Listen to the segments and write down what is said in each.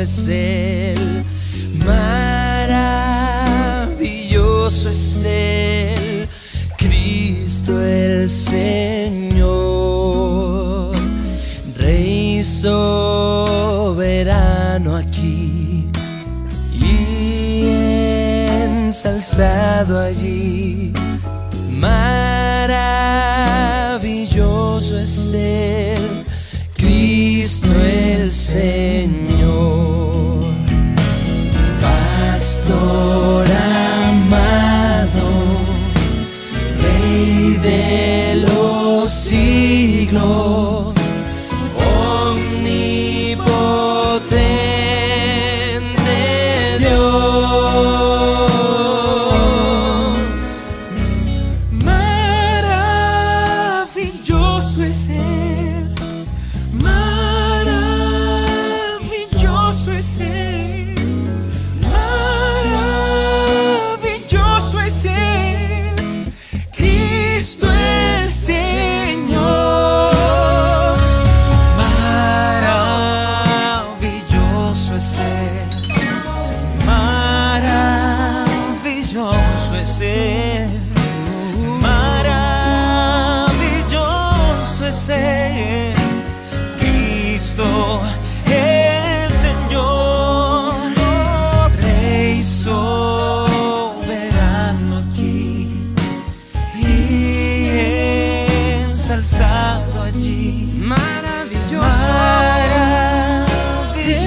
você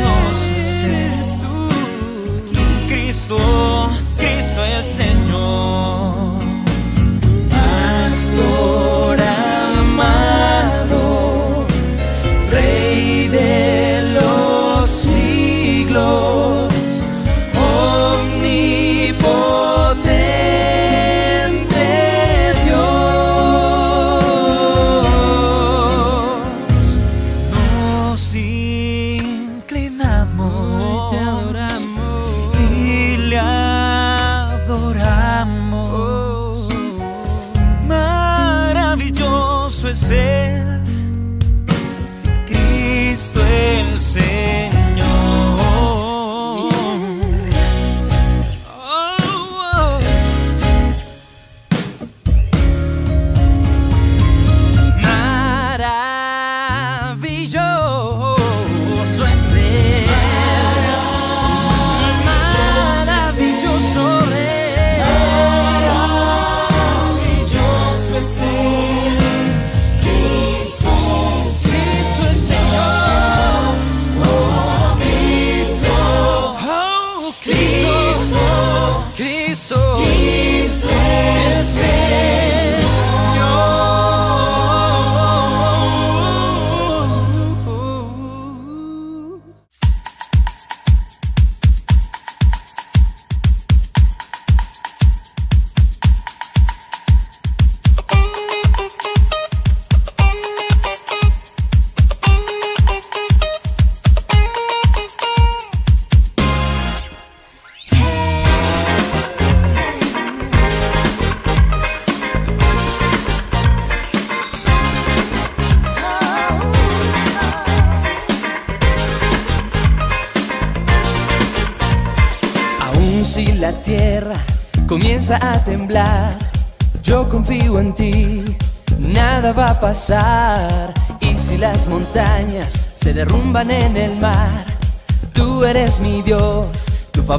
Dios es tú. Cristo, Cristo es El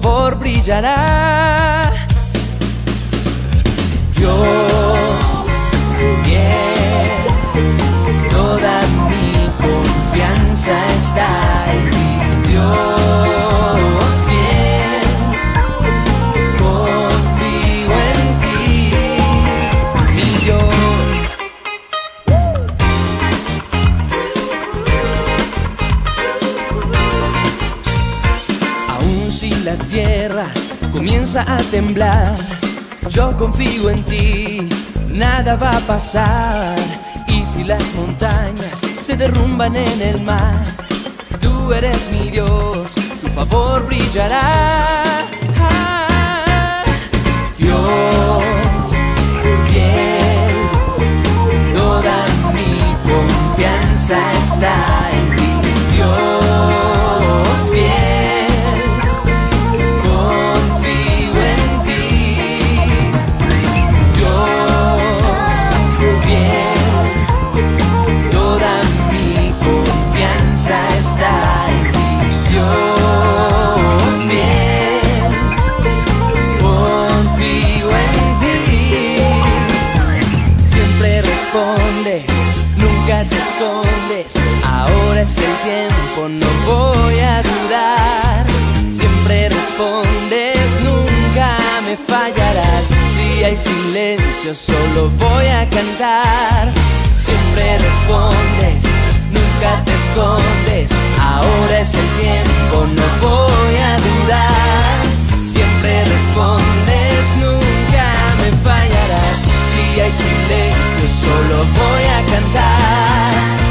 favor brillará. a temblar. Yo confío en ti, nada va a pasar. Y si las montañas se derrumban en el mar, tú eres mi Dios, tu favor brillará. Dios. Fiel, toda mi confianza está en tiempo no voy a dudar. Siempre respondes, nunca me fallarás. Si hay silencio, solo voy a cantar. Siempre respondes, nunca te escondes. Ahora es el tiempo, no voy a dudar. Siempre respondes, nunca me fallarás. Si hay silencio, solo voy a cantar.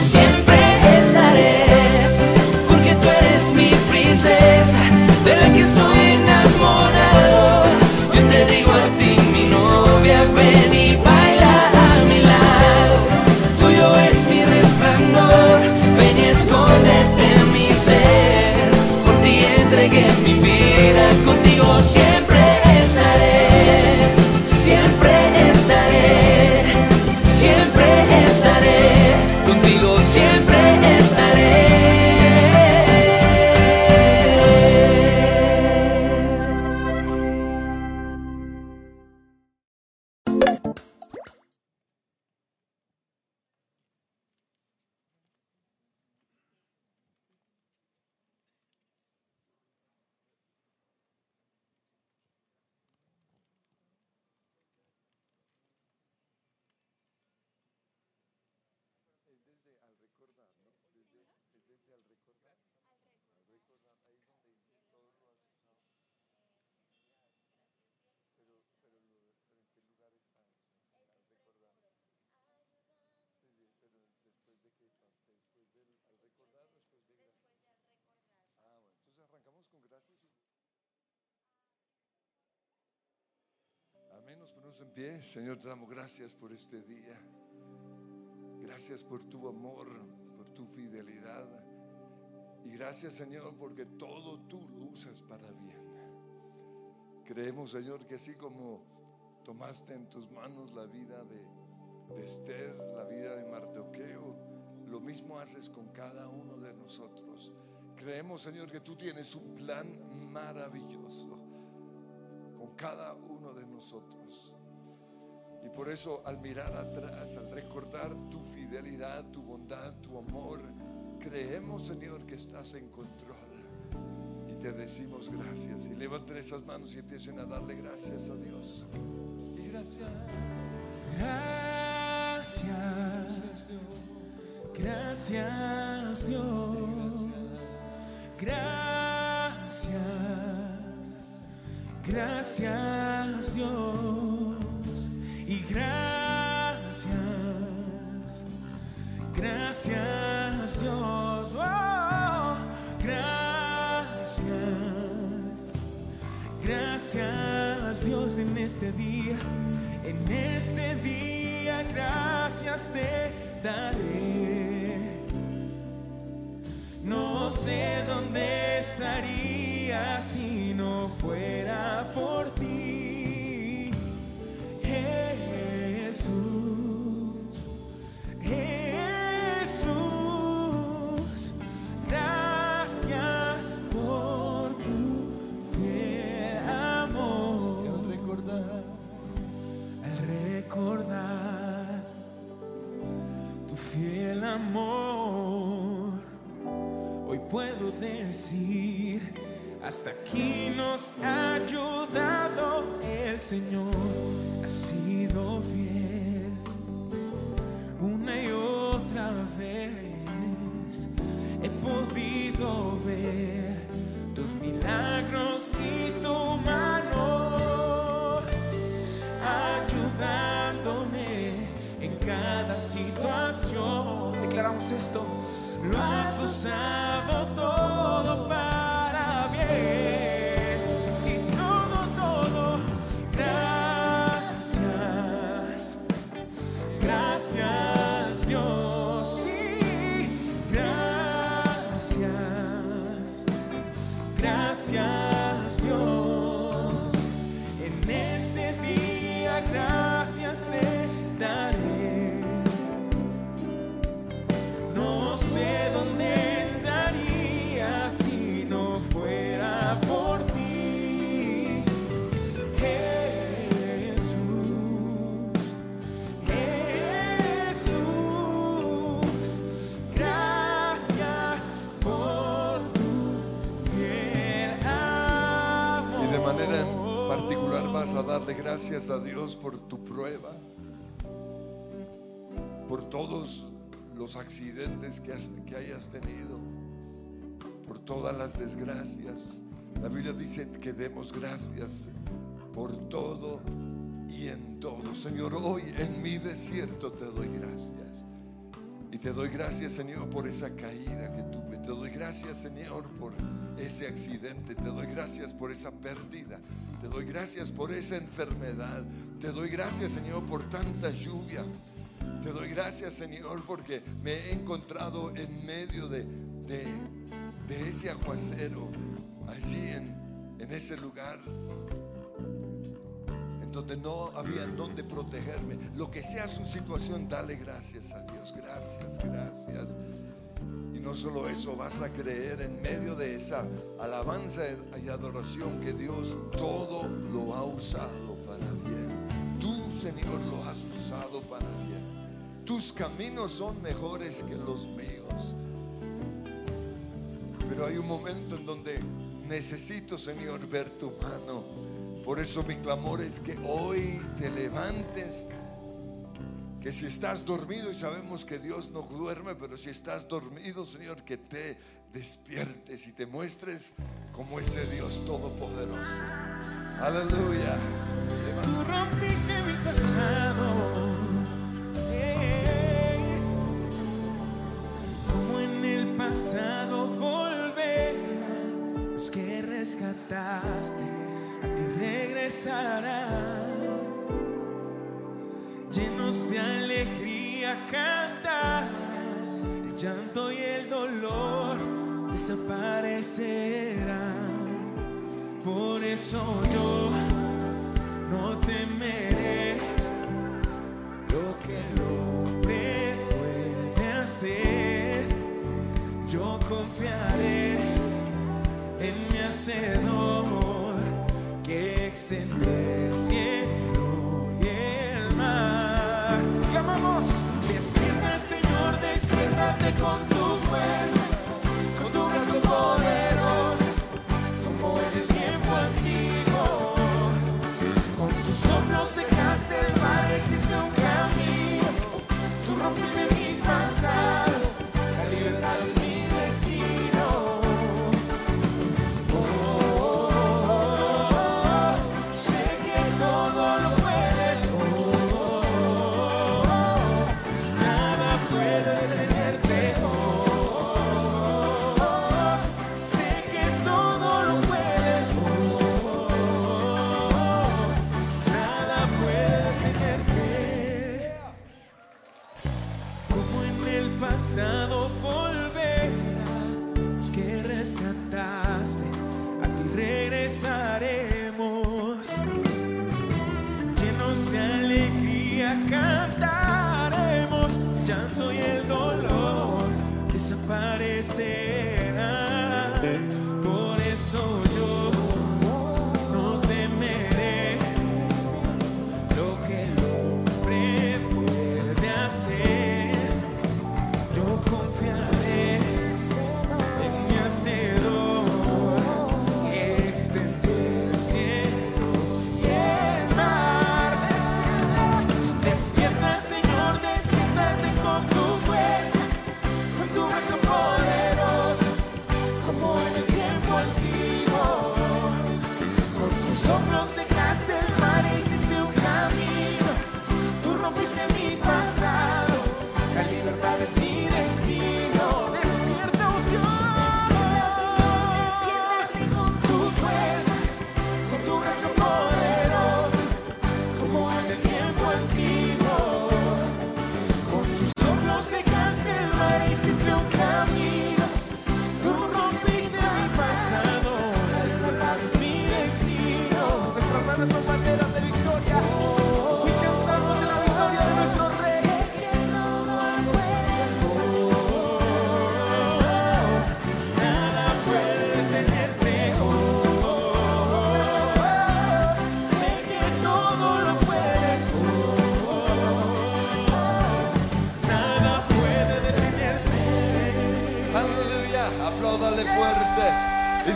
Siempre pie. Señor, te damos gracias por este día. Gracias por tu amor, por tu fidelidad. Y gracias, Señor, porque todo tú lo usas para bien. Creemos, Señor, que así como tomaste en tus manos la vida de, Esther, la vida de Mardoqueo, lo mismo haces con cada uno de nosotros. Creemos, Señor, que tú tienes un plan maravilloso con cada uno de nosotros. Y por eso al mirar atrás, al recordar tu fidelidad, tu bondad, tu amor, creemos, Señor, que estás en control. Y te decimos gracias. Y levanten esas manos y empiecen a darle gracias a Dios. Y gracias. Gracias, gracias Dios. Gracias, gracias Dios. Y gracias, gracias Dios. Oh, gracias, gracias Dios en este día. En este día gracias te daré. No sé dónde estaría si no fuera por ti, gracias a Dios por tu prueba, por todos los accidentes que, hayas tenido, por todas las desgracias. La Biblia dice que demos gracias por todo y en todo. Señor, hoy en mi desierto te doy gracias. Y te doy gracias, Señor, por esa caída que tuve. Te doy gracias, Señor, por ese accidente. Te doy gracias por esa pérdida. Te doy gracias por esa enfermedad. Te doy gracias, Señor, por tanta lluvia. Te doy gracias, Señor, porque me he encontrado en medio de, de, ese aguacero, allí en, en ese lugar en donde no había en dónde protegerme. Lo que sea su situación, dale gracias a Dios. Gracias, gracias. Y no solo eso, vas a creer en medio de esa alabanza y adoración que Dios todo lo ha usado para bien. Tú, Señor, lo has usado para bien. Tus caminos son mejores que los míos. Pero hay un momento en donde necesito, Señor, ver tu mano. Por eso mi clamor es que hoy te levantes. Que si estás dormido, y sabemos que Dios no duerme, pero si estás dormido, Señor, que te despiertes y te muestres como ese Dios todopoderoso. Aleluya. Tú rompiste mi pasado. Como en el pasado volverán los que rescataste, a ti regresarán. Llenos de alegría cantarán, el llanto y el dolor desaparecerán. Por eso yo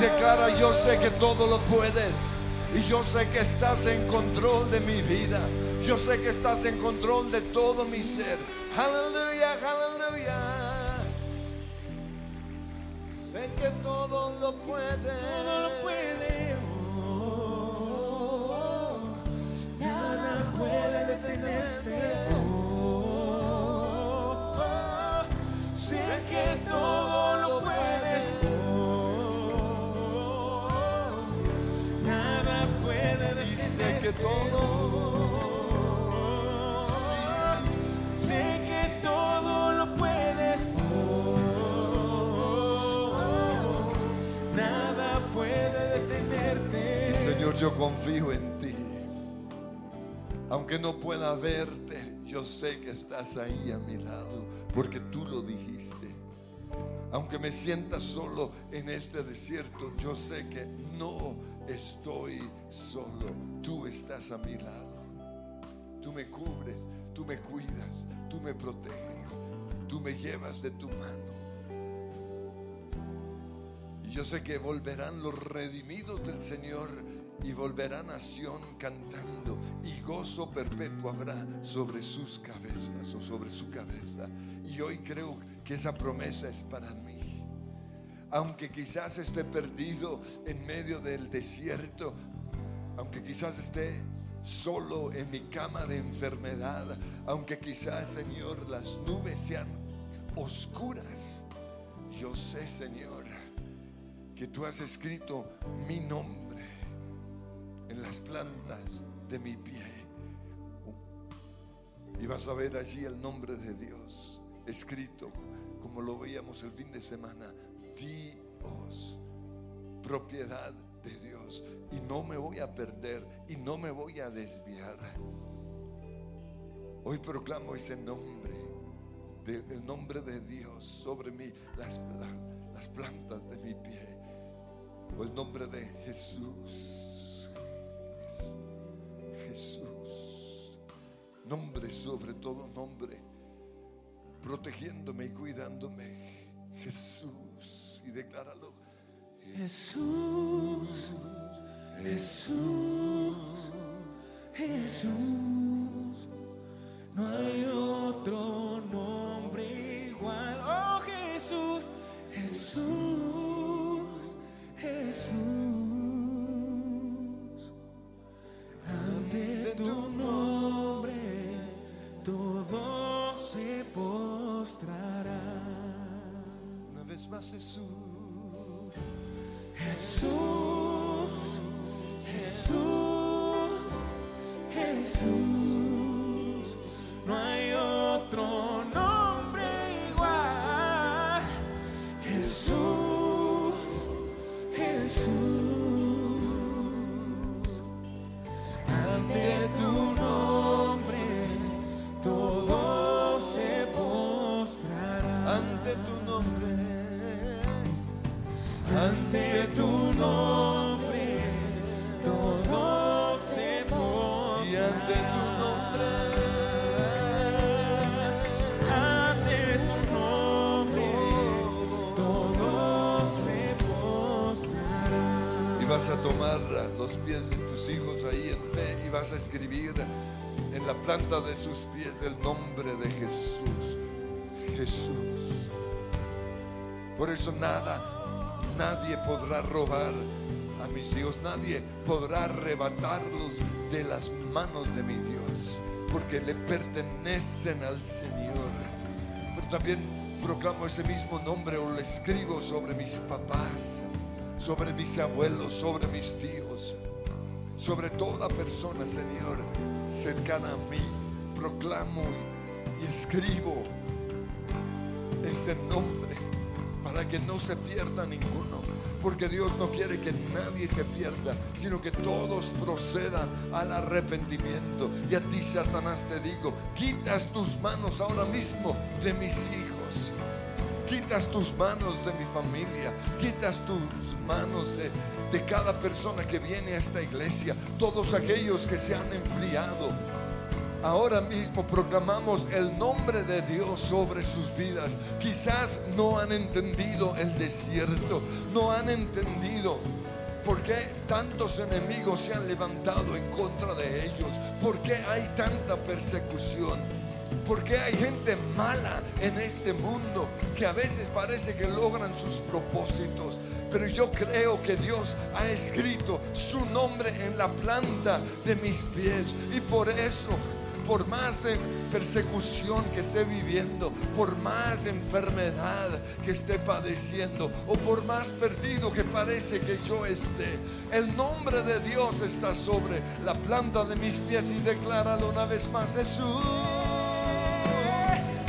declara, yo sé que todo lo puedes y yo sé que estás en control de mi vida. Yo sé que estás en control de todo mi ser. Aleluya, aleluya. Sé que todo lo puedes. Todo lo puede. oh, nada puede detenerte. oh, sé que todo lo puedes. Sé que todo. Sé que todo lo puedes. nada puede detenerte. Señor, yo confío en ti. Aunque no pueda verte, yo sé que estás ahí a mi lado, porque tú lo dijiste. Aunque me sienta solo en este desierto, yo sé que no estoy solo. Tú estás a mi lado. Tú me cubres, tú me cuidas, tú me proteges, tú me llevas de tu mano. Y yo sé que volverán los redimidos del Señor y volverá nación cantando y gozo perpetuo habrá sobre sus cabezas o sobre su cabeza. Y hoy creo que esa promesa es para mí. Aunque quizás esté perdido en medio del desierto, aunque quizás esté solo en mi cama de enfermedad, aunque quizás, Señor, las nubes sean oscuras, yo sé, Señor, que tú has escrito mi nombre en las plantas de mi pie. Y vas a ver allí el nombre de Dios escrito, como lo veíamos el fin de semana, Dios, propiedad de Dios. Y no me voy a perder y no me voy a desviar. Hoy proclamo ese nombre, el nombre de Dios sobre mí, las, las plantas de mi pie, o el nombre de Jesús. Jesús, nombre sobre todo nombre, protegiéndome y cuidándome. Jesús, y decláralo. Jesús, Jesús, Jesús. No hay otro nombre igual. Oh Jesús, Jesús, vas a tomar los pies de tus hijos ahí en fe y vas a escribir en la planta de sus pies el nombre de Jesús. Jesús. Por eso nada, nadie podrá robar a mis hijos, nadie podrá arrebatarlos de las manos de mi Dios, porque le pertenecen al Señor. Pero también proclamo ese mismo nombre o lo escribo sobre mis papás, sobre mis abuelos, sobre mis tíos, sobre toda persona, Señor, cercana a mí. Proclamo y escribo ese nombre para que no se pierda ninguno. Porque Dios no quiere que nadie se pierda, sino que todos procedan al arrepentimiento. Y a ti, Satanás, te digo, quitas tus manos ahora mismo de mis hijos. Quitas tus manos de mi familia, quitas tus manos de, cada persona que viene a esta iglesia, todos aquellos que se han enfriado, Ahora mismo proclamamos el nombre de Dios sobre sus vidas. Quizás no han entendido el desierto, no han entendido por qué tantos enemigos se han levantado en contra de ellos, por qué hay tanta persecución. ¿Por qué hay gente mala en este mundo que a veces parece que logran sus propósitos? Pero yo creo que Dios ha escrito su nombre en la planta de mis pies y por eso por más persecución que esté viviendo, por más enfermedad que esté padeciendo o por más perdido que parece que yo esté, el nombre de Dios está sobre la planta de mis pies y decláralo una vez más, Jesús.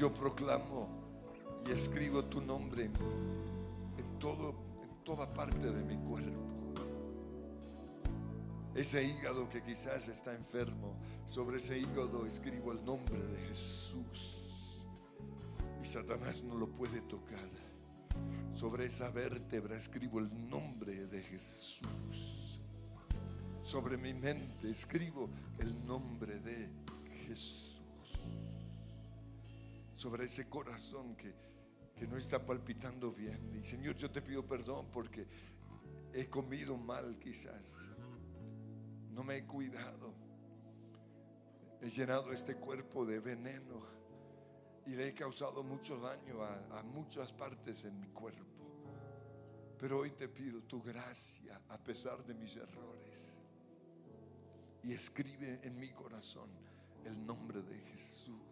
yo proclamo y escribo tu nombre en, todo, en toda parte de mi cuerpo. Ese hígado que quizás está enfermo, sobre ese hígado escribo el nombre de Jesús. Y Satanás no lo puede tocar. Sobre esa vértebra escribo el nombre de Jesús. Sobre mi mente escribo el nombre de Jesús. Sobre ese corazón que, que no está palpitando bien. Y Señor, yo te pido perdón porque he comido mal quizás. No me he cuidado. He llenado este cuerpo de veneno y le he causado mucho daño a, a muchas partes en mi cuerpo. Pero hoy te pido tu gracia a pesar de mis errores. Y escribe en mi corazón el nombre de Jesús.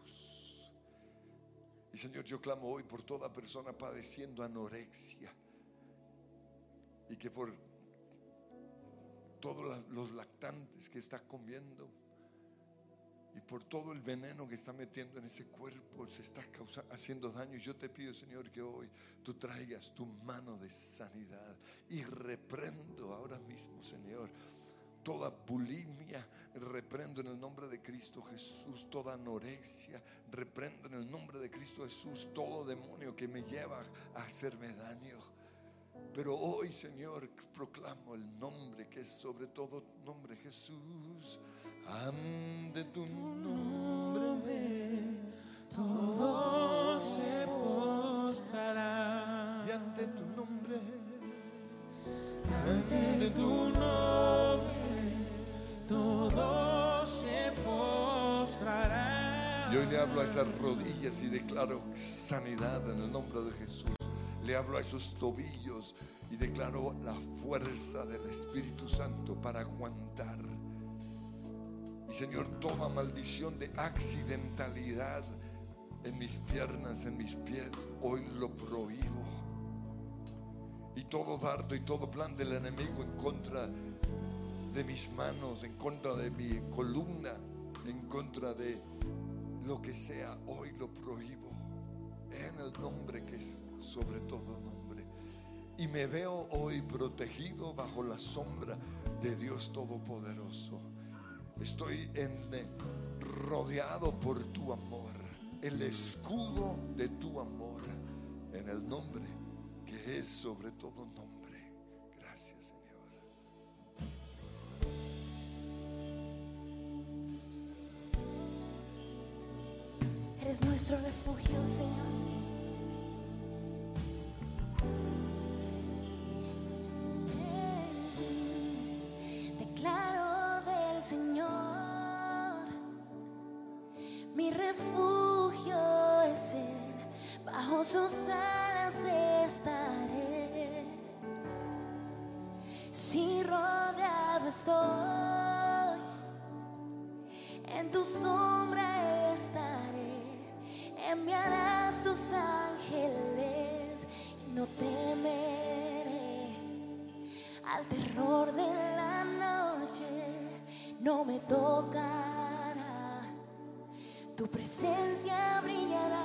Y Señor, yo clamo hoy por toda persona padeciendo anorexia. Y que por todos los lactantes que está comiendo y por todo el veneno que está metiendo en ese cuerpo, se está causa- haciendo daño. Yo te pido, Señor, que hoy tú traigas tu mano de sanidad y reprendo ahora mismo, Señor, toda bulimia, reprendo en el nombre de Cristo Jesús, toda anorexia, reprendo en el nombre de Cristo Jesús todo demonio que me lleva a hacerme daño. Pero hoy, Señor, proclamo el nombre que es sobre todo nombre Jesús. Ante tu nombre todo se postrará y ante tu nombre, ante tu nombre, postrará. Y hoy le hablo a esas rodillas y declaro sanidad en el nombre de Jesús. Le hablo a esos tobillos y declaro la fuerza del Espíritu Santo para aguantar. Y Señor, toda maldición de accidentalidad en mis piernas, en mis pies, hoy lo prohíbo. Y todo dardo y todo plan del enemigo en contra de mis manos, en contra de mi columna, en contra de lo que sea, hoy lo prohíbo en el nombre que es sobre todo nombre. Y me veo hoy protegido bajo la sombra de Dios Todopoderoso. Estoy en, rodeado por tu amor, el escudo de tu amor, en el nombre que es sobre todo nombre. Eres nuestro refugio, Señor. Terror de la noche, no me tocará, tu presencia brillará,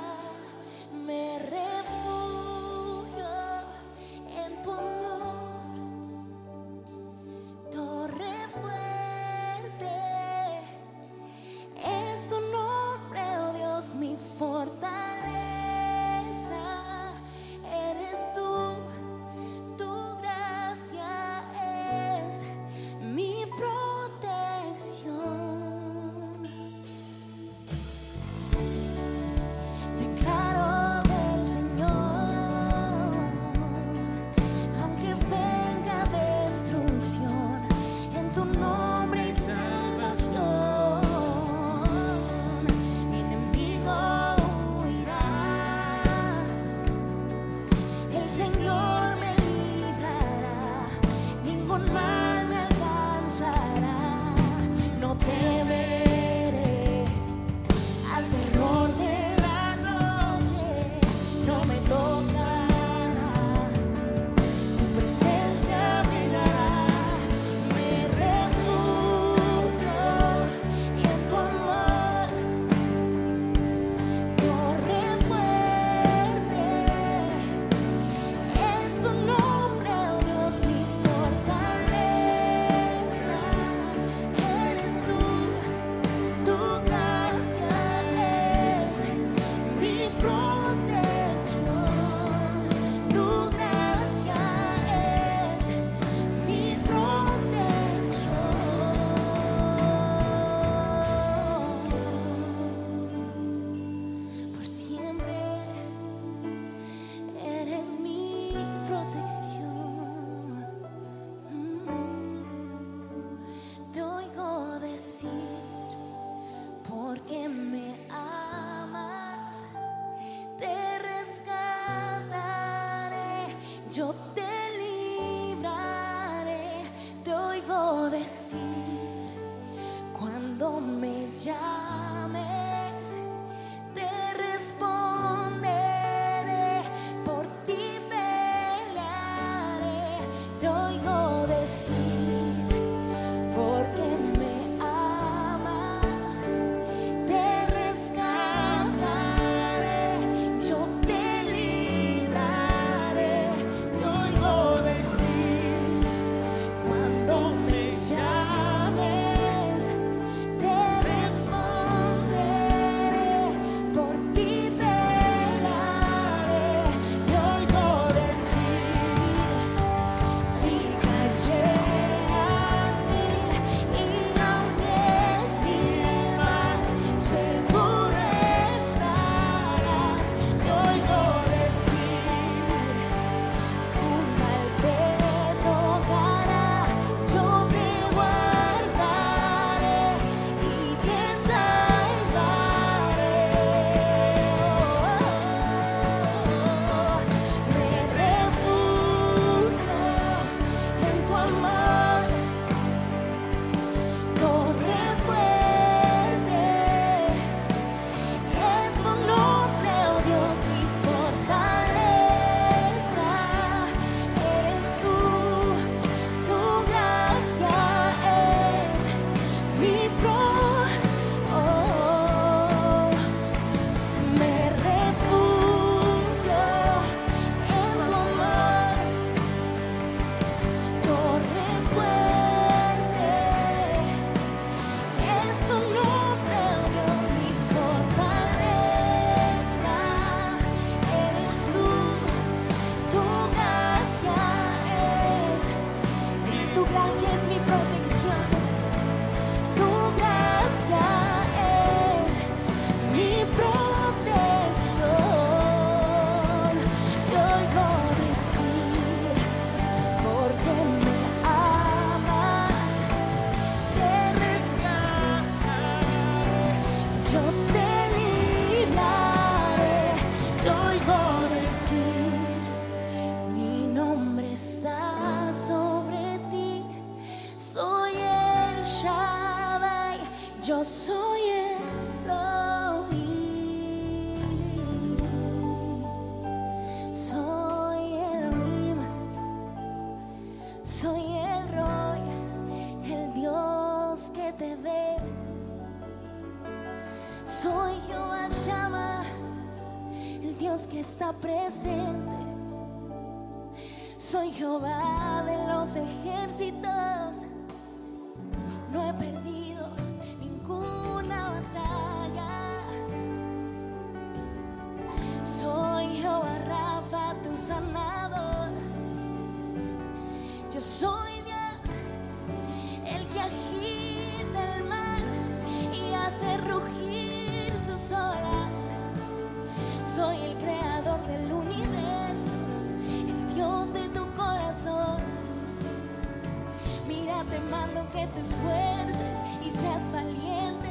esfuerces y seas valiente.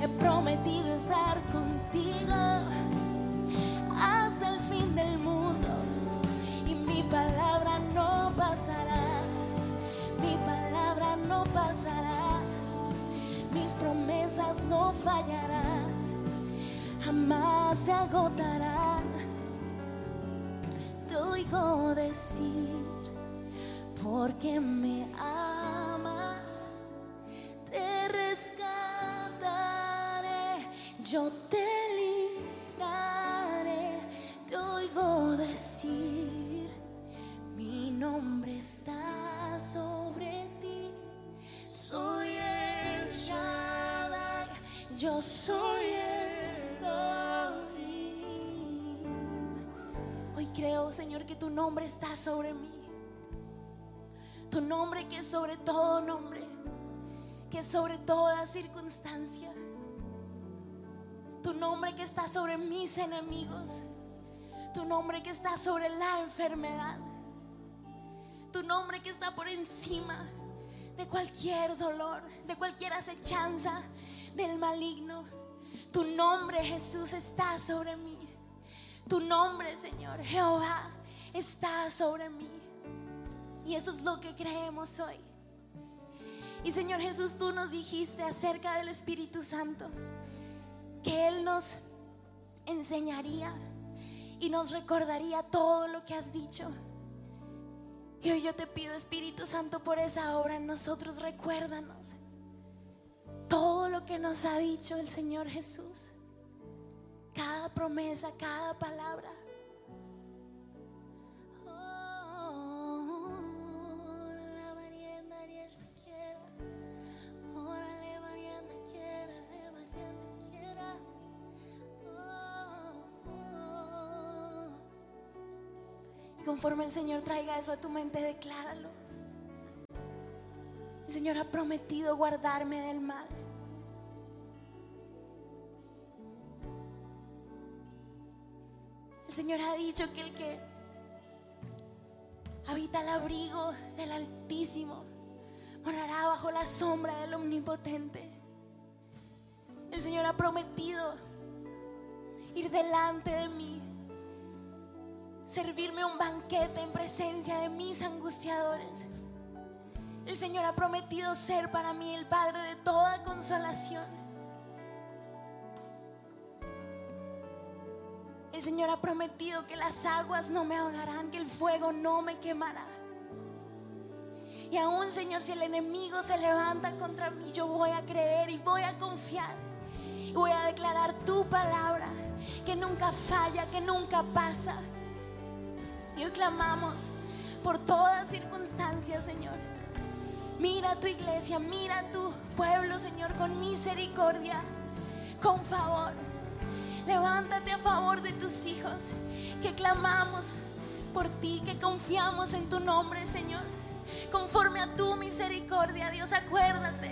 He prometido estar contigo hasta el fin del mundo y mi palabra no pasará, mi palabra no pasará, mis promesas no fallarán, jamás se agotarán. Te oigo decir porque me soy Hoy creo, Señor, que tu nombre está sobre mí. Tu nombre que es sobre todo nombre, que es sobre toda circunstancia. Tu nombre que está sobre mis enemigos. Tu nombre que está sobre la enfermedad. Tu nombre que está por encima de cualquier dolor, de cualquier acechanza, del maligno. Tu nombre, Jesús, está sobre mí. Tu nombre, Señor, Jehová, está sobre mí. Y eso es lo que creemos hoy. Y Señor Jesús, tú nos dijiste acerca del Espíritu Santo que Él nos enseñaría y nos recordaría todo lo que has dicho. Y hoy yo te pido, Espíritu Santo, por esa obra en nosotros, recuérdanos todo lo que nos ha dicho el Señor Jesús. Cada promesa, cada palabra. Y conforme el Señor traiga eso a tu mente, decláralo. El Señor ha prometido guardarme del mal. El Señor ha dicho que el que habita el abrigo del Altísimo morará bajo la sombra del Omnipotente. El Señor ha prometido ir delante de mí, servirme un banquete en presencia de mis angustiadores. El Señor ha prometido ser para mí el Padre de toda consolación. El Señor ha prometido que las aguas no me ahogarán, que el fuego no me quemará. Y aún, Señor, si el enemigo se levanta contra mí, yo voy a creer y voy a confiar. Y voy a declarar tu palabra, que nunca falla, que nunca pasa. Y hoy clamamos por todas circunstancias, Señor. Mira tu iglesia, mira tu pueblo, Señor, con misericordia, con favor. Levántate a favor de tus hijos, que clamamos por ti, que confiamos en tu nombre, Señor. Conforme a tu misericordia, Dios, acuérdate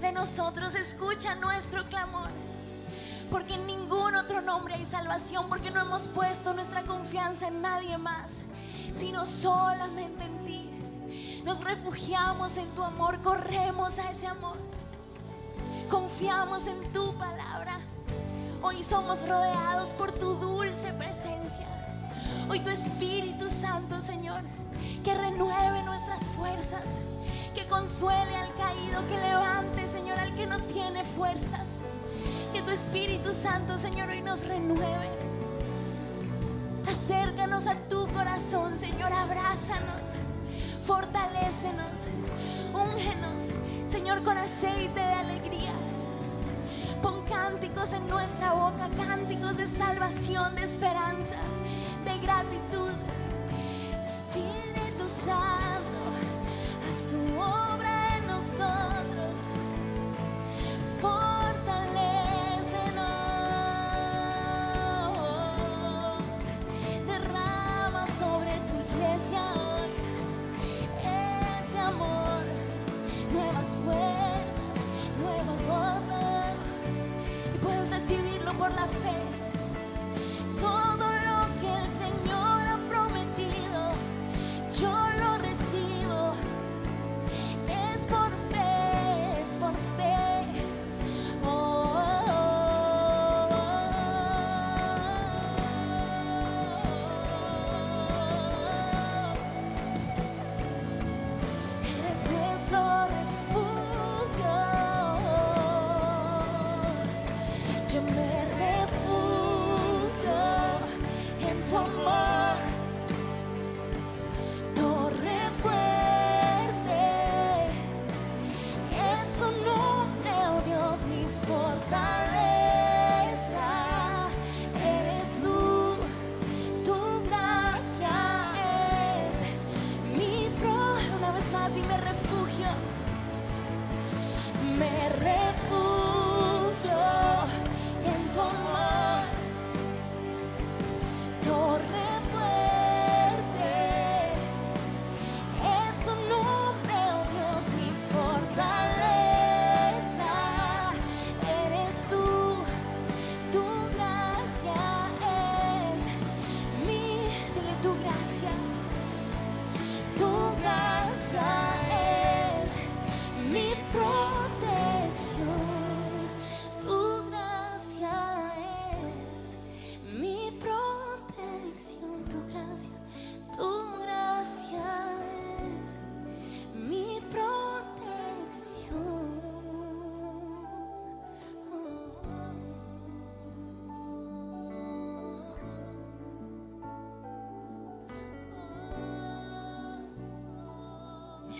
de nosotros, escucha nuestro clamor. Porque en ningún otro nombre hay salvación, porque no hemos puesto nuestra confianza en nadie más, sino solamente en ti. Nos refugiamos en tu amor, corremos a ese amor. Confiamos en tu palabra. Hoy somos rodeados por tu dulce presencia. Hoy tu Espíritu Santo, Señor, que renueve nuestras fuerzas, que consuele al caído, que levante, Señor, al que no tiene fuerzas. Que tu Espíritu Santo, Señor, hoy nos renueve. Acércanos a tu corazón, Señor, abrázanos, fortalécenos, úngenos, Señor, con aceite de alegría. Pon cánticos en nuestra boca, cánticos de salvación, de esperanza, de gratitud. Espíritu Santo, haz tu obra en nosotros. Por la fe.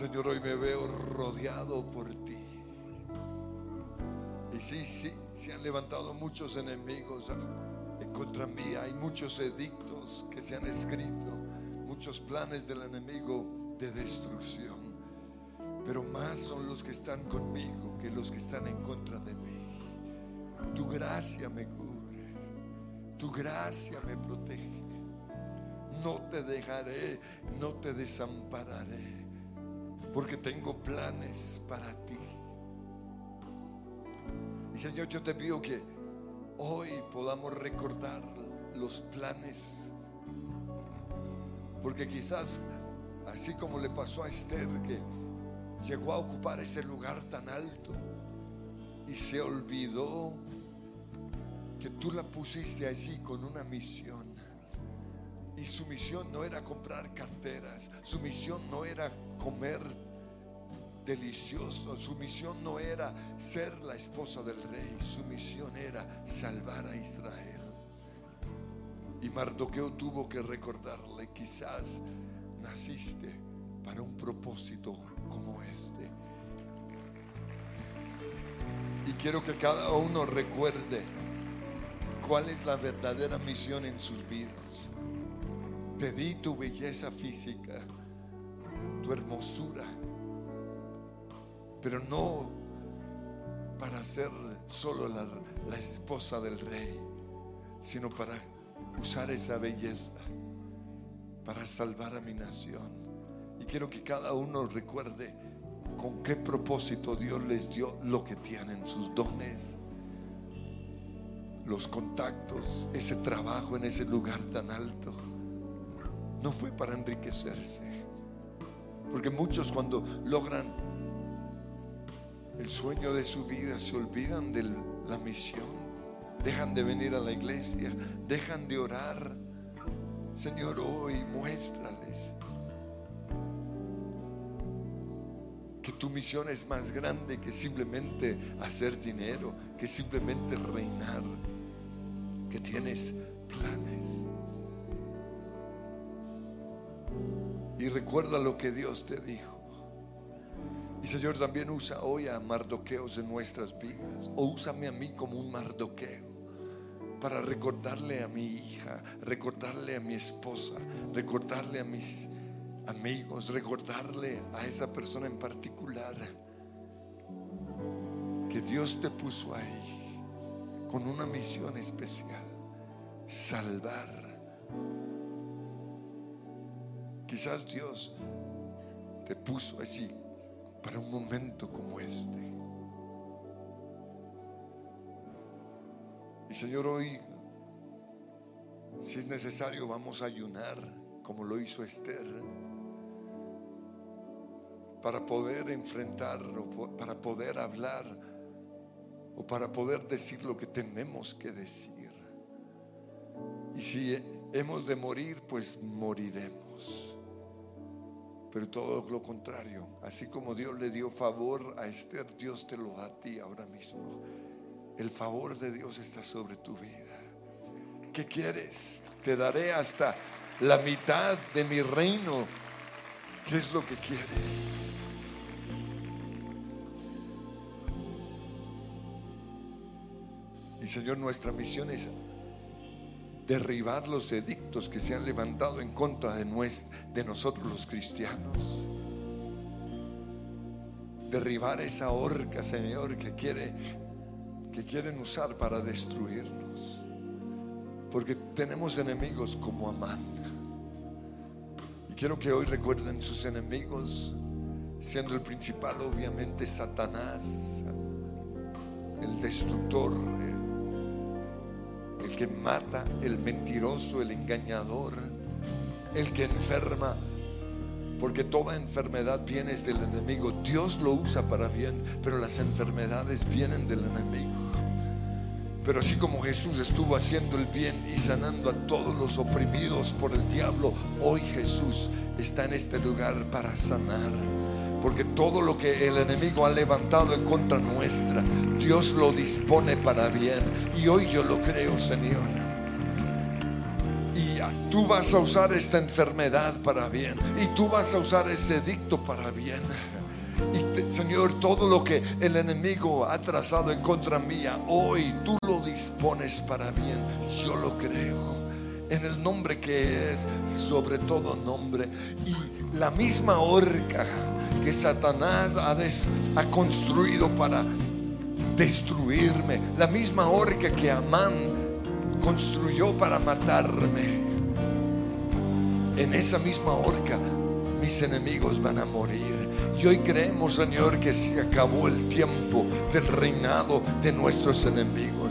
Señor, hoy me veo rodeado por ti. Y sí, sí, se han levantado muchos enemigos en contra mía. Hay muchos edictos que se han escrito, muchos planes del enemigo de destrucción. Pero más son los que están conmigo que los que están en contra de mí. Tu gracia me cubre, tu gracia me protege. No te dejaré, no te desampararé porque tengo planes para ti. Y Señor, yo te pido que hoy podamos recordar los planes, porque quizás, así como le pasó a Esther, que llegó a ocupar ese lugar tan alto y se olvidó que tú la pusiste así con una misión. Y su misión no era comprar carteras, su misión no era comer delicioso. Su misión no era ser la esposa del rey, su misión era salvar a Israel. Y Mardoqueo tuvo que recordarle, quizás naciste para un propósito como este. Y quiero que cada uno recuerde cuál es la verdadera misión en sus vidas. Te di tu belleza física, tu hermosura, pero no para ser solo la, esposa del rey, sino para usar esa belleza para salvar a mi nación. Y quiero que cada uno recuerde con qué propósito Dios les dio lo que tienen, sus dones, los contactos, ese trabajo en ese lugar tan alto. No fue para enriquecerse. Porque muchos cuando logran el sueño de su vida, se olvidan de la misión, dejan de venir a la iglesia, dejan de orar. Señor, hoy muéstrales que tu misión es más grande que simplemente hacer dinero, que simplemente reinar, que tienes planes. Y recuerda lo que Dios te dijo. Y Señor, también usa hoy a mardoqueos en nuestras vidas. O úsame a mí como un mardoqueo. Para recordarle a mi hija, recordarle a mi esposa, recordarle a mis amigos, recordarle a esa persona en particular que Dios te puso ahí con una misión especial, salvar. Quizás Dios te puso así para un momento como este. Y Señor, hoy, si es necesario, vamos a ayunar como lo hizo Esther, para poder enfrentar o para poder hablar o para poder decir lo que tenemos que decir. Y si hemos de morir, pues moriremos. Pero todo lo contrario, así como Dios le dio favor a Esther, Dios te lo da a ti ahora mismo. El favor de Dios está sobre tu vida. ¿Qué quieres? Te daré hasta la mitad de mi reino. ¿Qué es lo que quieres? Y Señor, nuestra misión es derribar los edictos que se han levantado en contra de, de nosotros los cristianos. Derribar esa horca, Señor, que, quiere, que quieren usar para destruirnos. Porque tenemos enemigos como Amanda. Y quiero que hoy recuerden sus enemigos, siendo el principal obviamente Satanás, el destructor, el que mata, el mentiroso, el engañador, el que enferma. Porque toda enfermedad viene del enemigo. Dios lo usa para bien, pero las enfermedades vienen del enemigo. Pero así como Jesús estuvo haciendo el bien y sanando a todos los oprimidos por el diablo, hoy Jesús está en este lugar para sanar porque todo lo que el enemigo ha levantado en contra nuestra, Dios lo dispone para bien. Y hoy yo lo creo, Señor. Y tú vas a usar esta enfermedad para bien y tú vas a usar ese dicto para bien. Y Señor, todo lo que el enemigo ha trazado en contra mía, hoy tú lo dispones para bien. Yo lo creo. En el nombre que es sobre todo nombre. Y la misma horca que Satanás ha, construido para destruirme. La misma horca que Amán construyó para matarme. En esa misma horca mis enemigos van a morir. Y hoy creemos, Señor, que se acabó el tiempo del reinado de nuestros enemigos.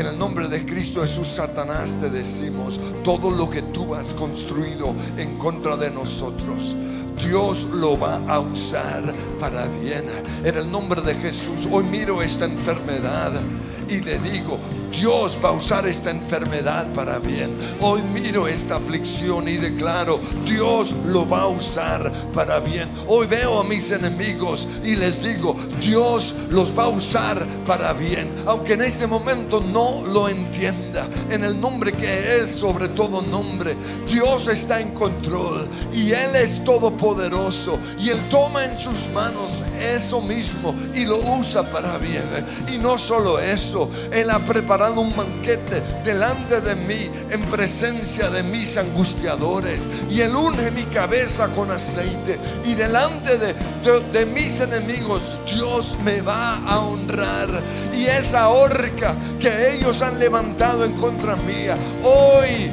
En el nombre de Cristo Jesús, Satanás, te decimos, todo lo que tú has construido en contra de nosotros, Dios lo va a usar para bien. En el nombre de Jesús, hoy miro esta enfermedad y le digo, Dios va a usar esta enfermedad para bien. Hoy miro esta aflicción y declaro, Dios lo va a usar para bien. Hoy veo a mis enemigos y les digo, Dios los va a usar para bien. Aunque en este momento no lo entienda, en el nombre que es sobre todo nombre, Dios está en control y Él es todopoderoso y Él toma en sus manos eso mismo y lo usa para bien. Y no solo eso, Él ha preparado un banquete delante de mí en presencia de mis angustiadores. Y Él unge mi cabeza con aceite y delante de, de- de mis enemigos Dios me va a honrar. Y esa horca que ellos han levantado en contra mía hoy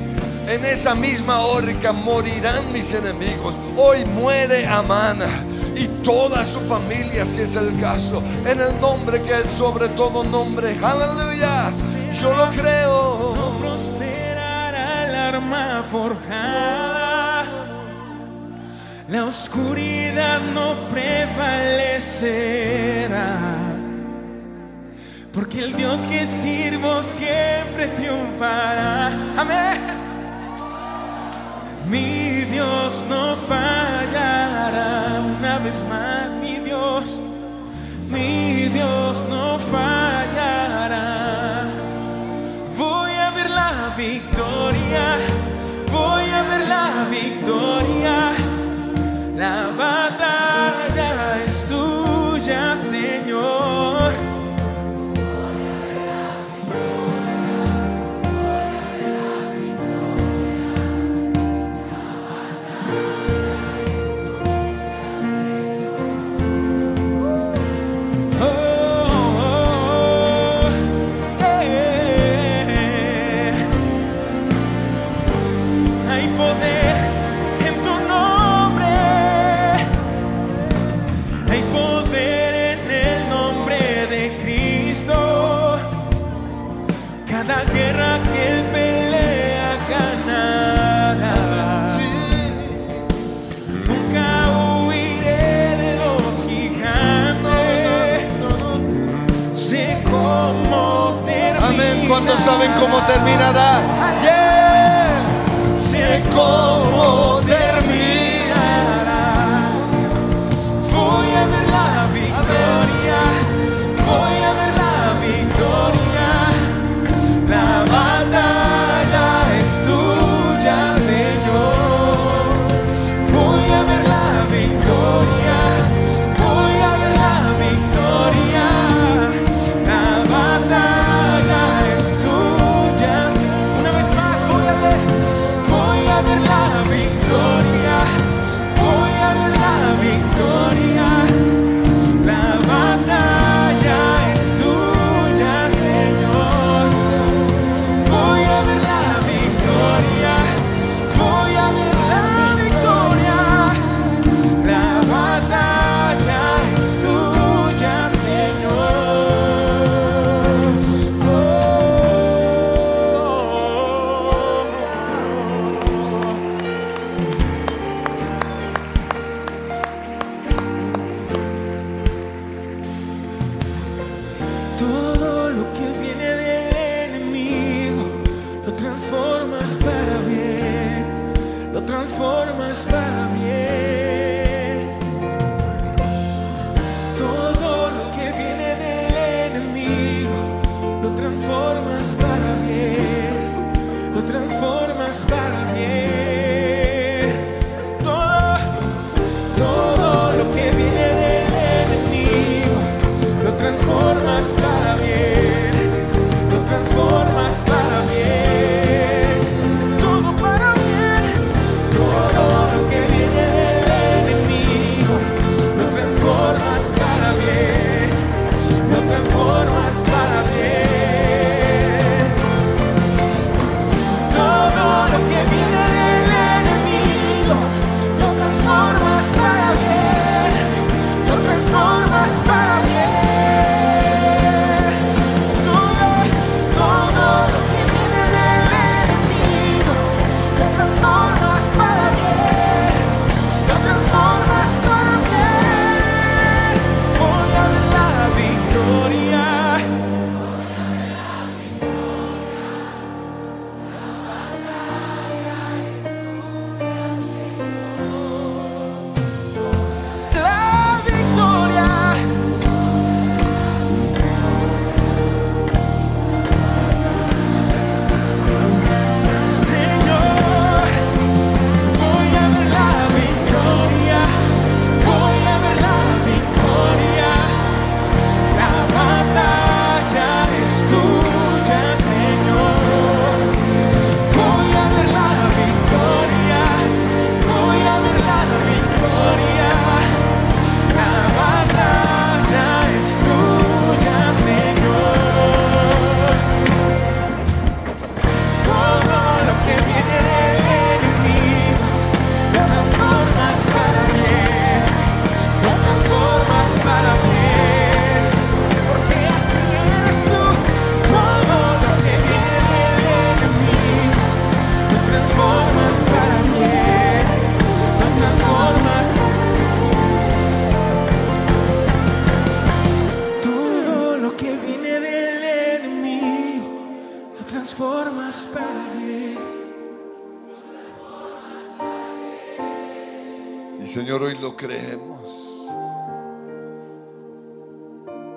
en esa misma horca morirán mis enemigos. Hoy muere Amán y toda su familia, si es el caso, en el nombre que es sobre todo nombre. Aleluya. Yo lo creo. No prosperará el arma forjada. La oscuridad no prevalecerá. Porque el Dios que sirvo siempre triunfará. Amén. Mi Dios no fallará. Una vez más, mi Dios. Mi Dios no fallará. Voy a ver la victoria, voy a ver la victoria. La batalla ¿Cuántos saben cómo terminará? for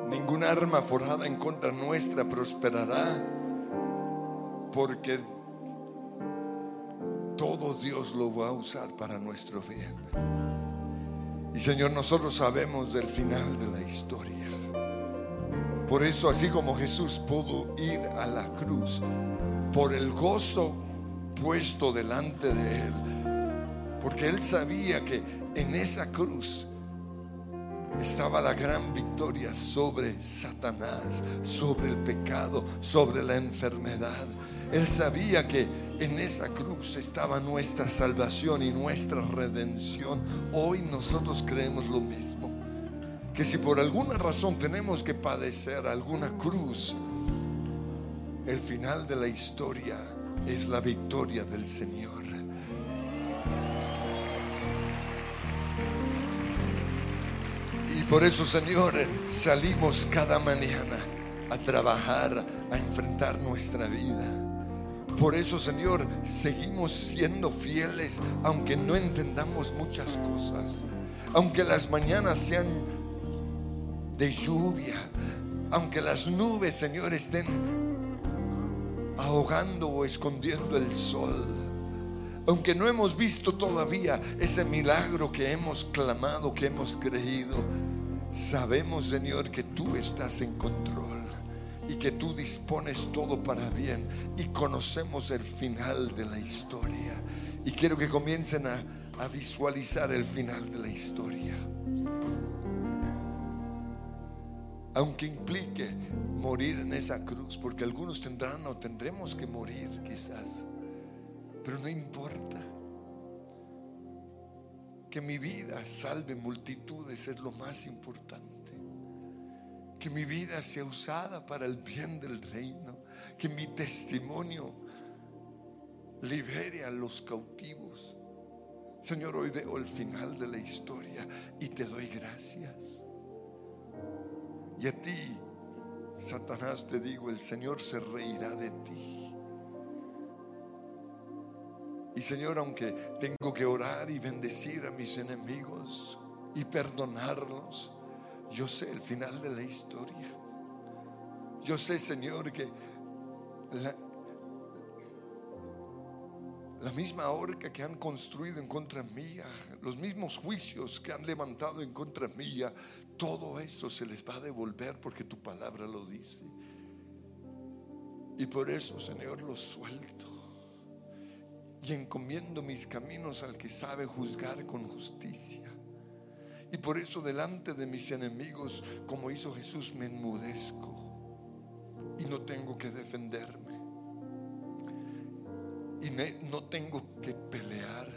Ningún arma forjada en contra nuestra prosperará, porque todo Dios lo va a usar para nuestro bien. Y Señor, nosotros sabemos del final de la historia. Por eso, así como Jesús pudo ir a la cruz, por el gozo puesto delante de él, porque él sabía que en esa cruz estaba la gran victoria sobre Satanás, sobre el pecado, sobre la enfermedad. Él sabía que en esa cruz estaba nuestra salvación y nuestra redención. Hoy nosotros creemos lo mismo. Que si por alguna razón tenemos que padecer alguna cruz, el final de la historia es la victoria del Señor. Por eso, Señor, salimos cada mañana a trabajar, a enfrentar nuestra vida. Por eso, Señor, seguimos siendo fieles, aunque no entendamos muchas cosas. Aunque las mañanas sean de lluvia, aunque las nubes, Señor, estén ahogando o escondiendo el sol. Aunque no hemos visto todavía ese milagro que hemos clamado, que hemos creído, sabemos, Señor, que tú estás en control y que tú dispones todo para bien y conocemos el final de la historia. Y quiero que comiencen a, visualizar el final de la historia. Aunque implique morir en esa cruz, porque algunos tendrán o tendremos que morir quizás, pero no importa. Que mi vida salve multitudes es lo más importante que mi vida sea usada para el bien del reino, que mi testimonio libere a los cautivos. Señor, hoy veo el final de la historia y te doy gracias. Y a ti, Satanás, te digo, el Señor se reirá de ti. Y Señor, aunque tengo que orar y bendecir a mis enemigos y perdonarlos, yo sé el final de la historia. Yo sé, Señor, que la, misma horca que han construido en contra mía, los mismos juicios que han levantado en contra mía, todo eso se les va a devolver porque tu palabra lo dice. Y por eso, Señor, lo suelto. Y encomiendo mis caminos al que sabe juzgar con justicia. Y por eso delante de mis enemigos, como hizo Jesús, me enmudezco. Y no tengo que defenderme. Y no tengo que pelear.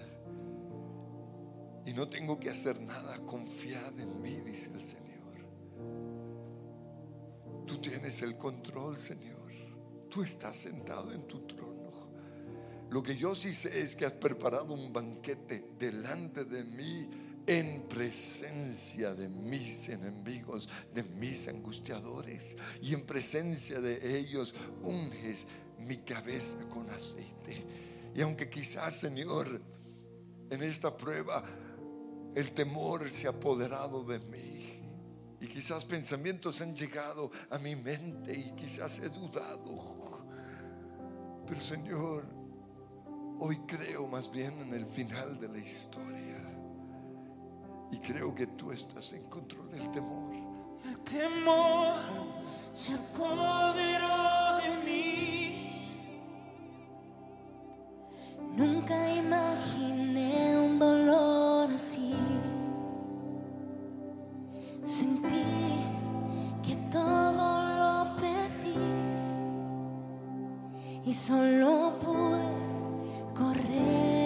Y no tengo que hacer nada. Confiad en mí, dice el Señor. Tú tienes el control, Señor. Tú estás sentado en tu trono. Lo que yo sí sé es que has preparado un banquete delante de mí en presencia de mis enemigos, de mis angustiadores, y en presencia de ellos unges mi cabeza con aceite. Y aunque quizás, Señor, en esta prueba el temor se ha apoderado de mí, y quizás pensamientos han llegado a mi mente y quizás he dudado, pero Señor, hoy creo más bien en el final de la historia. Y creo que tú estás en control del temor. El temor se apoderó de mí. Nunca imaginé un dolor así. Sentí que todo lo perdí y solo pude correr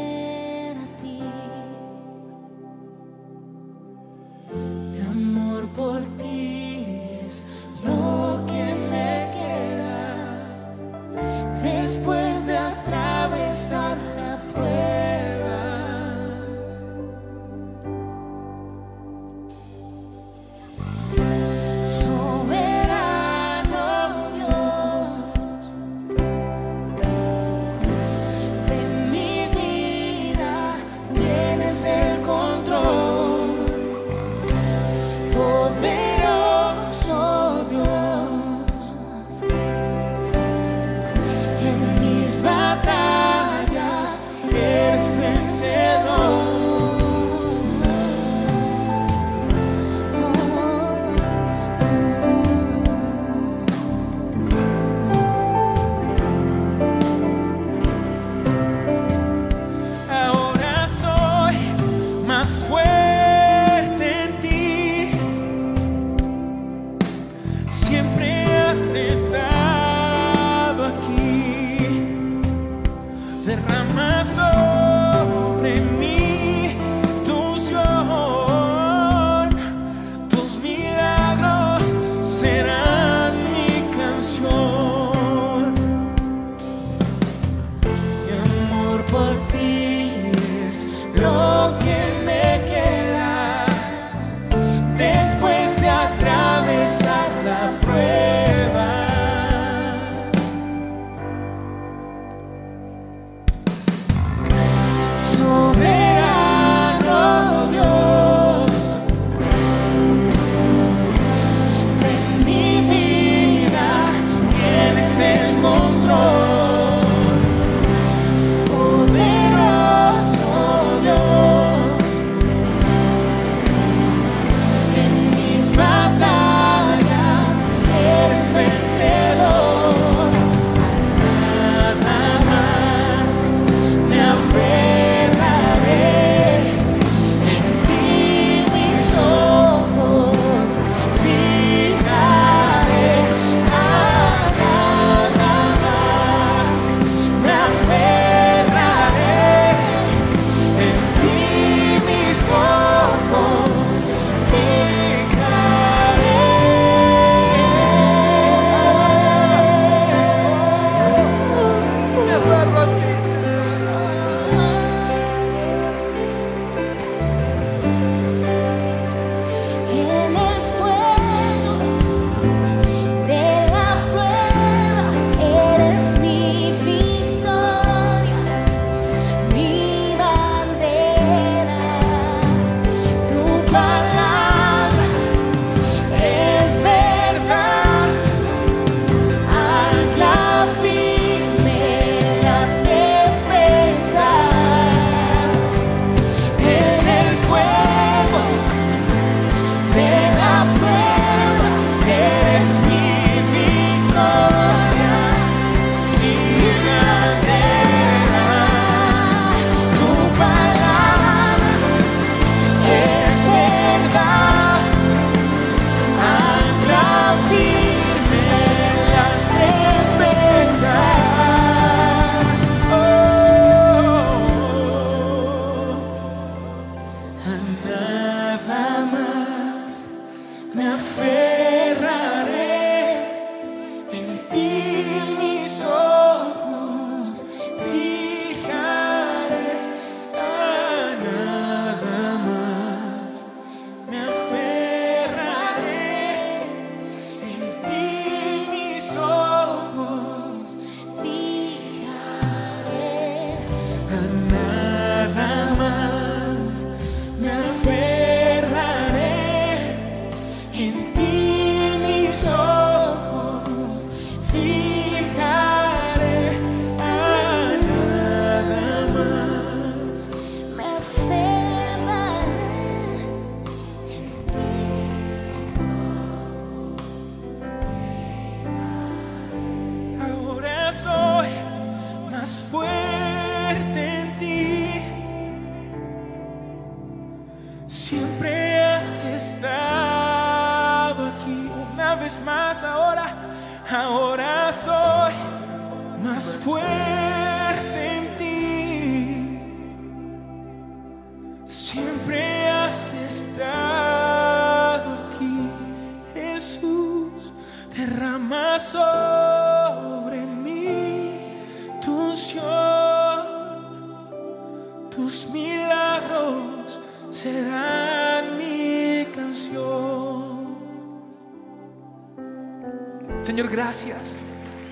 Señor, gracias,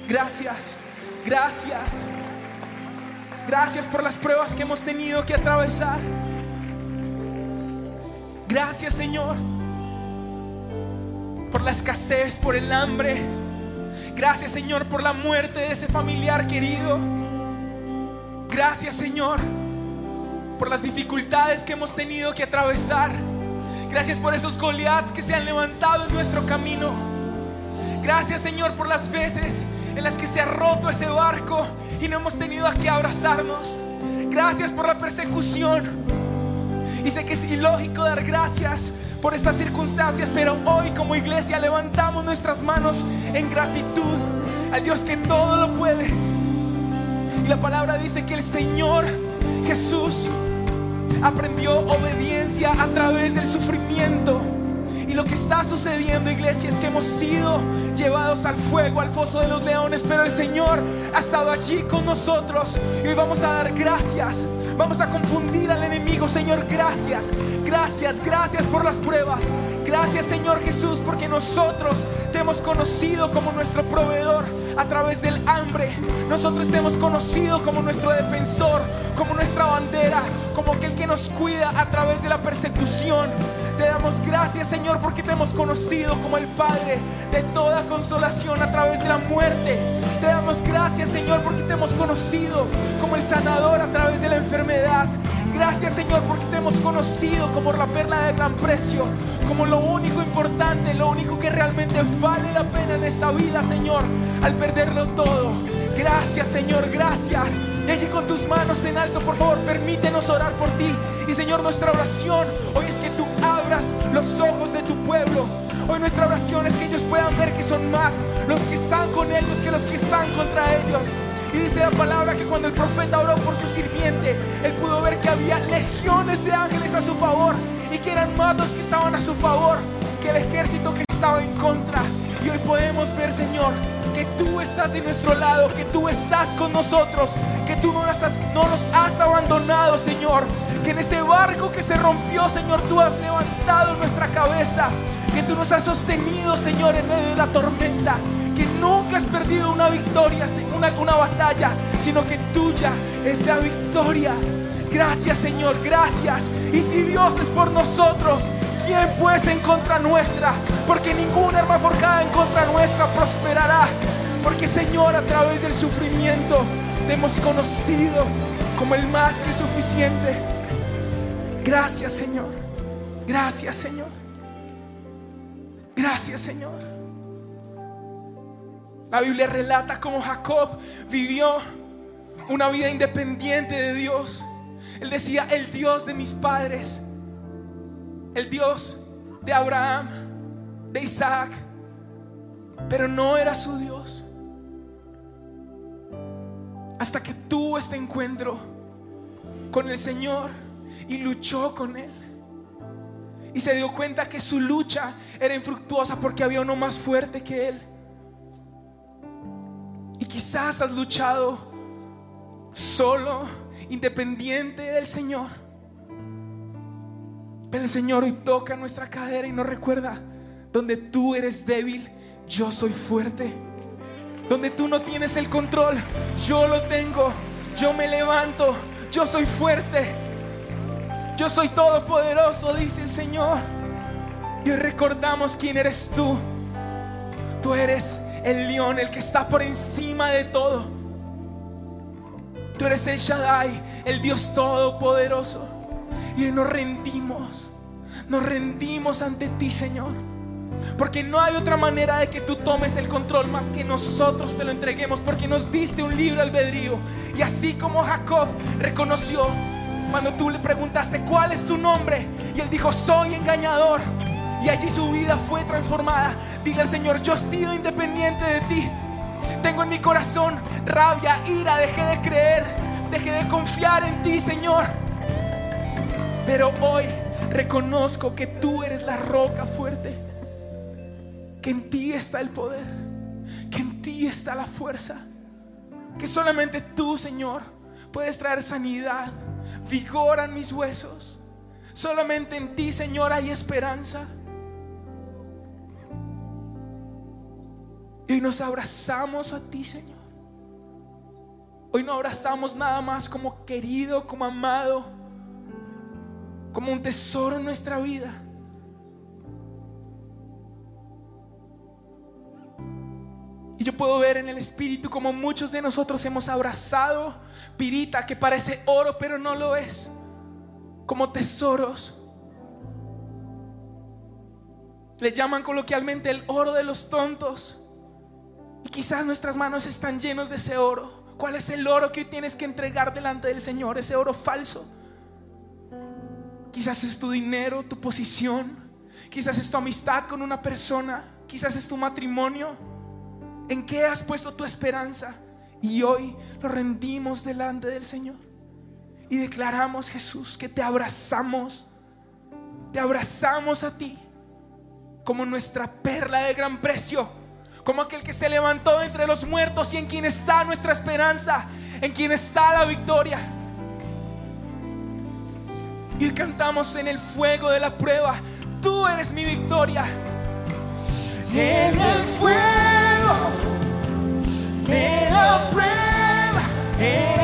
gracias, gracias. Gracias por las pruebas que hemos tenido que atravesar. Gracias, Señor, por la escasez, por el hambre. Gracias, Señor, por la muerte de ese familiar querido. Gracias, Señor, por las dificultades que hemos tenido que atravesar. Gracias por esos Goliaths que se han levantado en nuestro camino. Gracias, Señor, por las veces en las que se ha roto ese barco y no hemos tenido a qué abrazarnos. Gracias por la persecución. Y sé que es ilógico dar gracias por estas circunstancias, pero hoy como iglesia levantamos nuestras manos en gratitud al Dios que todo lo puede. Y la palabra dice que el Señor Jesús aprendió obediencia a través del sufrimiento. Y lo que está sucediendo, iglesia, es que hemos sido llevados al fuego, al foso de los leones, pero el Señor ha estado allí con nosotros. Y hoy vamos a dar gracias. Vamos a confundir al enemigo, Señor, gracias. Gracias, gracias por las pruebas. Gracias, Señor Jesús, porque nosotros te hemos conocido como nuestro proveedor a través del hambre. Nosotros te hemos conocido como nuestro defensor, como nuestra bandera, como aquel que nos cuida a través de la persecución. Te damos gracias, Señor, porque te hemos conocido como el Padre de toda consolación a través de la muerte. Te damos gracias, Señor, porque te hemos conocido como el sanador a través de la enfermedad. Gracias, Señor, porque te hemos conocido como la perla de gran precio, como lo único importante, lo único que realmente vale la pena en esta vida, Señor, al perderlo todo. Gracias, Señor, gracias. Y allí con tus manos en alto, por favor, permítenos orar por ti. Y Señor, nuestra oración hoy es que tú los ojos de tu pueblo. Hoy nuestra oración es que ellos puedan ver que son más los que están con ellos que los que están contra ellos. Y dice la palabra que cuando el profeta oró por su sirviente, él pudo ver que había legiones de ángeles a su favor y que eran más los que estaban a su favor que el ejército que estaba en contra. Y hoy podemos ver, Señor, que tú estás de nuestro lado, que tú estás con nosotros, que tú no, las has- no nos has abandonado, Señor. Que en ese barco que se rompió, Señor, tú has levantado nuestra cabeza. Que tú nos has sostenido, Señor, en medio de la tormenta. Que nunca has perdido una victoria, una, una batalla, sino que tuya es la victoria. Gracias, Señor, gracias. Y si Dios es por nosotros, ¿quién pues en contra nuestra? Porque ninguna arma forjada en contra nuestra prosperará. Porque, Señor, a través del sufrimiento te hemos conocido como el más que suficiente. Gracias, Señor. Gracias, Señor. Gracias, Señor. La Biblia relata cómo Jacob vivió una vida independiente de Dios. Él decía, el Dios de mis padres, el Dios de Abraham, de Isaac, pero no era su Dios. Hasta que tuvo este encuentro con el Señor y luchó con Él. Y se dio cuenta que su lucha era infructuosa porque había uno más fuerte que Él. Y quizás has luchado solo, independiente del Señor. Pero el Señor hoy toca nuestra cadera y nos recuerda, donde tú eres débil, yo soy fuerte. Donde tú no tienes el control, yo lo tengo. Yo me levanto, yo soy fuerte. Yo soy todopoderoso, dice el Señor. Y hoy recordamos quién eres tú. Tú eres el león, el que está por encima de todo. Tú eres el Shaddai, el Dios todopoderoso. Y nos rendimos, nos rendimos ante ti, Señor. Porque no hay otra manera de que tú tomes el control más que nosotros te lo entreguemos. Porque nos diste un libre albedrío. Y así como Jacob reconoció cuando tú le preguntaste cuál es tu nombre. Y él dijo, soy engañador. y allí su vida fue transformada. Dile al Señor, yo he sido independiente de ti. Tengo en mi corazón rabia, ira, dejé de creer, dejé de confiar en ti, Señor. Pero hoy reconozco que tú eres la roca fuerte, que en ti está el poder, que en ti está la fuerza, que solamente tú, Señor, puedes traer sanidad, vigor a mis huesos. Solamente en ti, Señor, hay esperanza. Y hoy nos abrazamos a ti, Señor. Hoy no abrazamos nada más como querido, como amado, como un tesoro en nuestra vida. Y yo puedo ver en el Espíritu como muchos de nosotros hemos abrazado pirita que parece oro, pero no lo es. Como tesoros. Le llaman coloquialmente el oro de los tontos. Y quizás nuestras manos están llenos de ese oro. ¿Cuál es el oro que tienes que entregar delante del Señor? Ese oro falso. Quizás es tu dinero, tu posición. Quizás es tu amistad con una persona. Quizás es tu matrimonio. ¿En qué has puesto tu esperanza? Y hoy lo rendimos delante del Señor. Y declaramos, Jesús, que te abrazamos. Te abrazamos a ti como nuestra perla de gran precio. Como aquel que se levantó entre los muertos y en quien está nuestra esperanza. En quien está la victoria. Y cantamos en el fuego de la prueba. Tú eres mi victoria. En el fuego de la prueba eres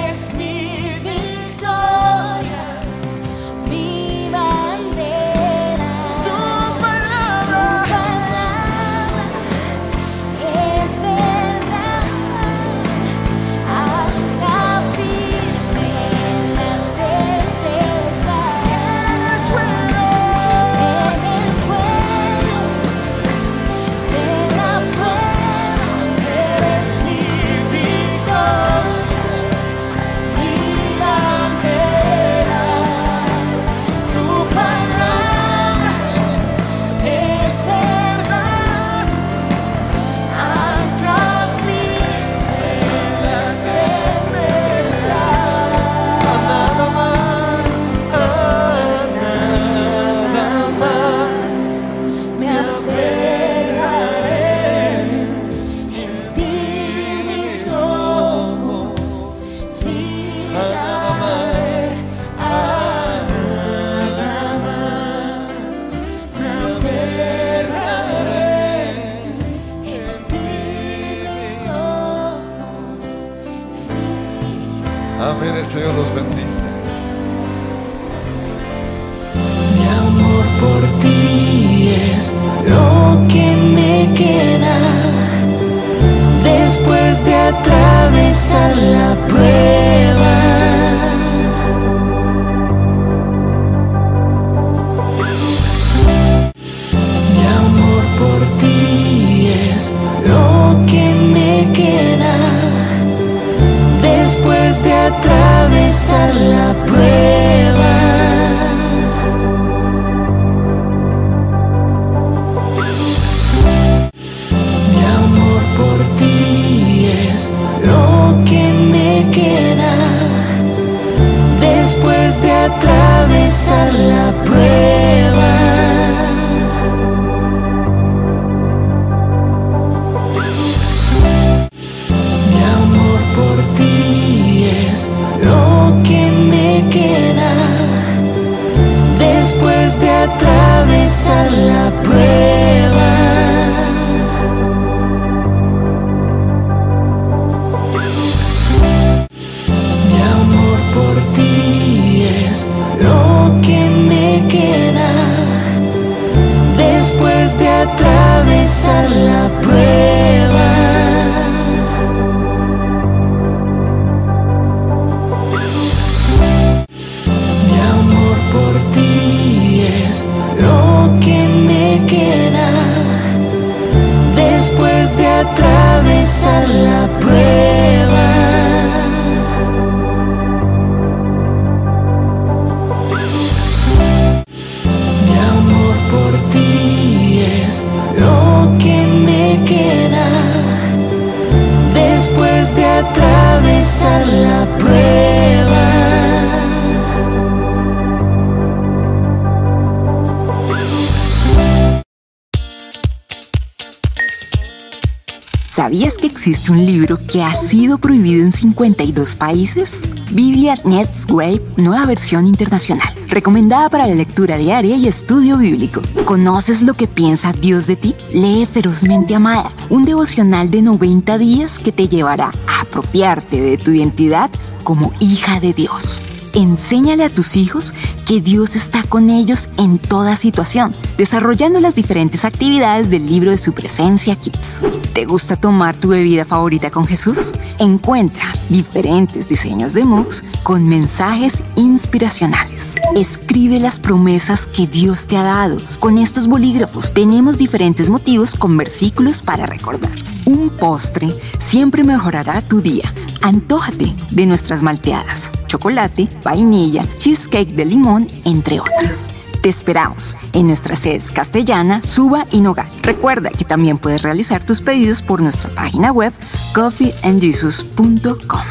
¿Sabías que existe un libro que ha sido prohibido en 52 países? Biblia Netscape, nueva versión internacional, recomendada para la lectura diaria y estudio bíblico. ¿Conoces lo que piensa Dios de ti? Lee Ferozmente Amada, un devocional de 90 días que te llevará a apropiarte de tu identidad como hija de Dios. Enséñale a tus hijos que Dios está con ellos en toda situación, desarrollando las diferentes actividades del libro de su presencia Kids. ¿Te gusta tomar tu bebida favorita con Jesús? Encuentra diferentes diseños de mugs con mensajes inspiracionales. Escribe las promesas que Dios te ha dado. Con estos bolígrafos tenemos diferentes motivos con versículos para recordar. Un postre siempre mejorará tu día. Antójate de nuestras malteadas, chocolate, vainilla, cheesecake de limón, entre otras. Te esperamos en nuestras sedes Castellana, Suba y Nogal. Recuerda que también puedes realizar tus pedidos por nuestra página web coffeeandjesus.com.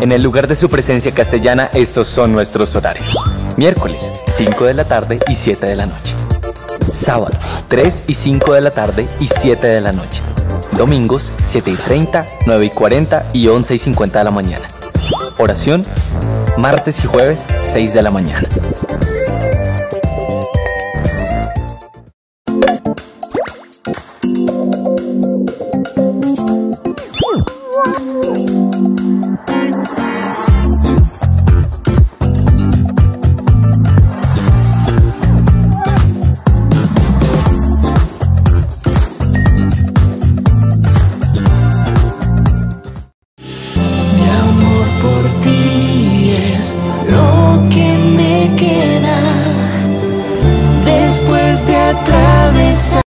En el lugar de su presencia castellana, estos son nuestros horarios. Miércoles, 5 de la tarde y 7 de la noche. Sábado, 3 y 5 de la tarde y 7 de la noche. Domingos, 7 y 30, 9 y 40 y 11 y 50 de la mañana. Oración, martes y jueves, 6 de la mañana.